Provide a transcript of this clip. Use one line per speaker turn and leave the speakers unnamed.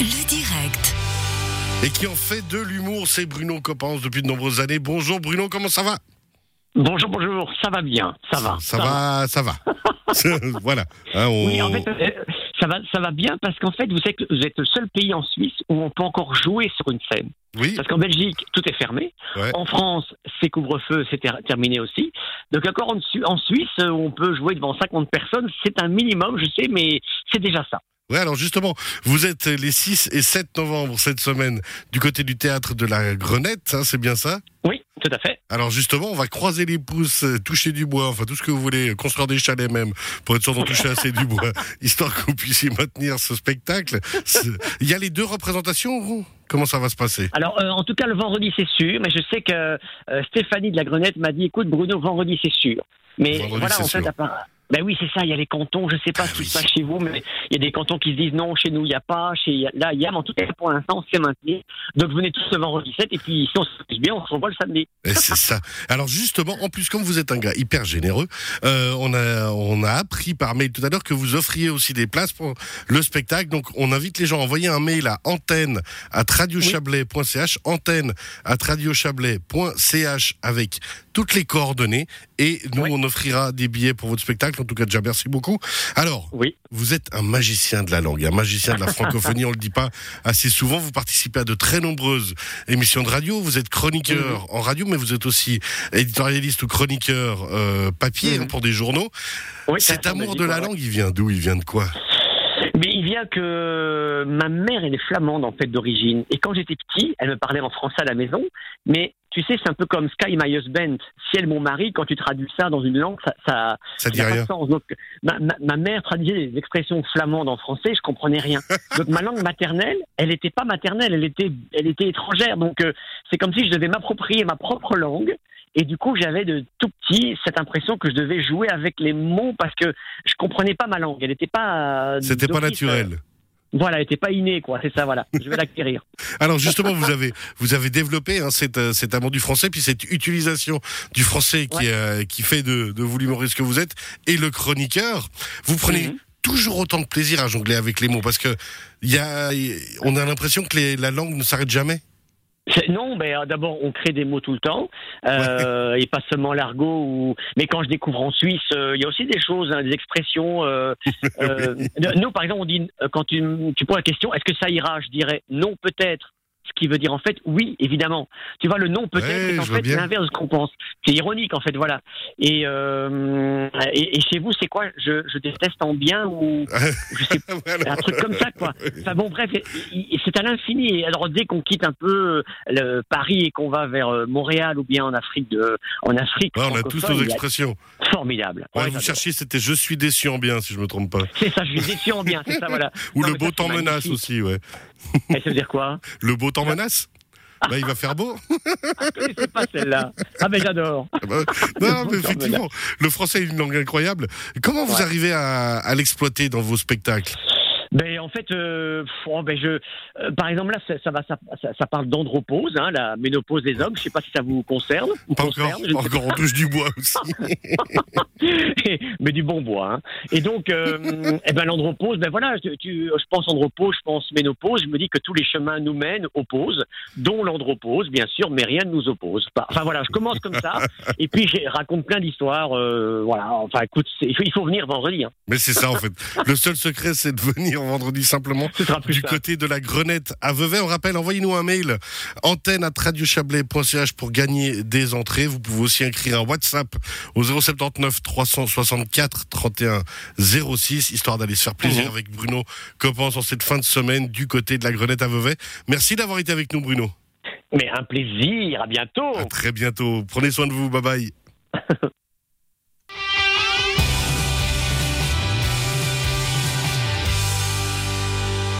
Le direct.
Et qui en fait de l'humour, c'est Bruno Coppens depuis de nombreuses années. Bonjour Bruno, comment ça va?
Bonjour, bonjour, ça va bien, ça va.
Ça va, ça va. voilà. Hein, on-
Oui, en fait, euh, ça va, ça va bien parce qu'en fait, vous êtes, vous êtes le seul pays en Suisse où on peut encore jouer sur une scène.
Oui,
Parce qu'en Belgique, tout est fermé.
Ouais.
En France, c'est couvre-feu, c'est ter- terminé aussi. Donc encore en, en Suisse, où on peut jouer devant 50 personnes, c'est un minimum, je sais, mais c'est déjà ça.
Ouais, alors justement, vous êtes les 6 et 7 novembre cette semaine du côté du théâtre de la Grenette, hein, c'est bien ça?
Oui, tout à fait.
Alors justement, on va croiser les pouces, euh, toucher du bois, enfin tout ce que vous voulez, euh, construire des chalets même, pour être sûr d'en toucher assez du bois, histoire que vous puissiez maintenir ce spectacle. Il y a les deux représentations, Comment ça va se passer?
Alors, euh, en tout cas, le vendredi, c'est sûr, mais je sais que euh, Stéphanie de la Grenette m'a dit, écoute, Bruno, vendredi, c'est sûr. Mais
Vendredi,
voilà, en fait, à part... Ben oui, c'est ça, il y a les cantons, je sais pas ce qui
oui.
se passe chez vous, mais il y a des cantons qui se disent non, chez nous, il n'y a pas, chez là, il y a, mais en tout cas, pour l'instant, c'est maintenu. Donc, venez tous le vendredi 7, et puis, si on se fait bien, on se revoit le samedi.
Et c'est ça. Alors justement, en plus, comme vous êtes un gars hyper généreux, euh, on a on a appris par mail tout à l'heure que vous offriez aussi des places pour le spectacle. Donc on invite les gens à envoyer un mail à antenne à radiochablais.ch, antenne à radiochablais.ch avec toutes les coordonnées et nous
Oui.
on offrira des billets pour votre spectacle. En tout cas, déjà merci beaucoup. Alors,
Oui.
vous êtes un magicien de la langue, un magicien de la francophonie, on le dit pas assez souvent. Vous participez à de très nombreuses émissions de radio. Vous êtes chroniqueur en radio, mais vous êtes aussi éditorialiste ou chroniqueur euh, papier
Mhm.
hein, pour des journaux.
Oui,
Cet amour de la langue, il vient d'où? Il vient de quoi?
Mais il vient que ma mère, elle est flamande, en fait, d'origine. Et quand j'étais petit, elle me parlait en français à la maison. Mais tu sais, c'est un peu comme Sky My Husband. Ciel, mon mari, quand tu traduis ça dans une langue, ça, ça,
Ça dit
Ça n'a pas
rien.
de sens. Donc, ma, ma- ma mère traduisait des expressions flamandes en français, je comprenais rien. Donc, ma langue maternelle, elle n'était pas maternelle, elle était, elle était étrangère. Donc, euh, c'est comme si je devais m'approprier ma propre langue. Et du coup, j'avais de tout petit cette impression que je devais jouer avec les mots parce que je comprenais pas ma langue. Elle n'était pas. euh,
C'était pas naturel.
Voilà, elle n'était pas innée, quoi. C'est ça, voilà. Je vais l'acquérir.
Alors justement, vous avez vous avez développé hein, cet, euh, cet amour du français, puis cette utilisation du français qui euh, qui fait de, de vous l'humoriste que vous êtes et le chroniqueur. Vous prenez
Mhm.
toujours autant de plaisir à jongler avec les mots parce que il y a on a l'impression que les- la langue ne s'arrête jamais.
Non, mais euh, d'abord, on crée des mots tout le temps, euh, et pas seulement l'argot. Ou... Mais quand je découvre en Suisse, euh, il y a aussi des choses, hein, des expressions. euh, euh, de- nous, par exemple, on dit quand tu, tu poses la question, est-ce que ça ira? Je dirais non, peut-être. Ce qui veut dire en fait oui, évidemment. Tu vois, le non peut-être
Ouais,
est en fait l'inverse de ce qu'on pense. C'est ironique en fait, voilà. Et, euh, et, et chez vous, c'est quoi? Je, je déteste en bien ou je sais
Voilà.
un truc comme ça, quoi. Enfin bon, bref, c'est à l'infini. Et alors, dès qu'on quitte un peu euh, le Paris et qu'on va vers euh, Montréal ou bien en Afrique, de, en Afrique,
Ouais, on a tous nos expressions.
formidable.
Ouais, vous cherchiez, c'était je suis déçu en bien, si je me trompe pas.
C'est ça, je suis déçu en bien, c'est ça, voilà.
Ou
Non,
le beau temps menace aussi, ouais.
Et ça veut dire quoi?
Le beau temps menace Bah, il va faire beau.
Je connaissais pas celle-là. Ah, mais j'adore.
Ah bah, non, mais effectivement, le français est une langue incroyable. Comment vous
Ouais.
arrivez à, à l'exploiter dans vos spectacles?
Ben en fait, euh, oh, ben je, euh, par exemple là, ça, ça va, ça, ça, ça parle d'andropause, hein, la ménopause des hommes. Je sais pas si ça vous concerne. ou
Pas encore,
concerne, je
pas
ne sais
encore, on touche du bois aussi.
mais du bon bois. Hein. Et donc, euh, eh ben l'andropause, ben voilà, je, tu, je pense andropause, je pense ménopause. Je me dis que tous les chemins nous mènent opposent, dont l'andropause, bien sûr, mais rien ne nous oppose. Enfin voilà, je commence comme ça, et puis je raconte plein d'histoires. euh, voilà, enfin écoute, il faut, il faut venir vendredi. Hein.
Mais c'est ça en fait. Le seul secret, c'est de venir vendredi simplement
Ce sera plus
du côté de la Grenette à Vevey. On rappelle, envoyez-nous un mail antenne à radiochablais.ch pour gagner des entrées. Vous pouvez aussi écrire un WhatsApp au 079 364 31 06 histoire d'aller se faire plaisir avec Bruno Coppens en cette fin de semaine du côté de la Grenette à Vevey. Merci d'avoir été avec nous Bruno.
Mais un plaisir, à bientôt.
À très bientôt. Prenez soin de vous. Bye bye.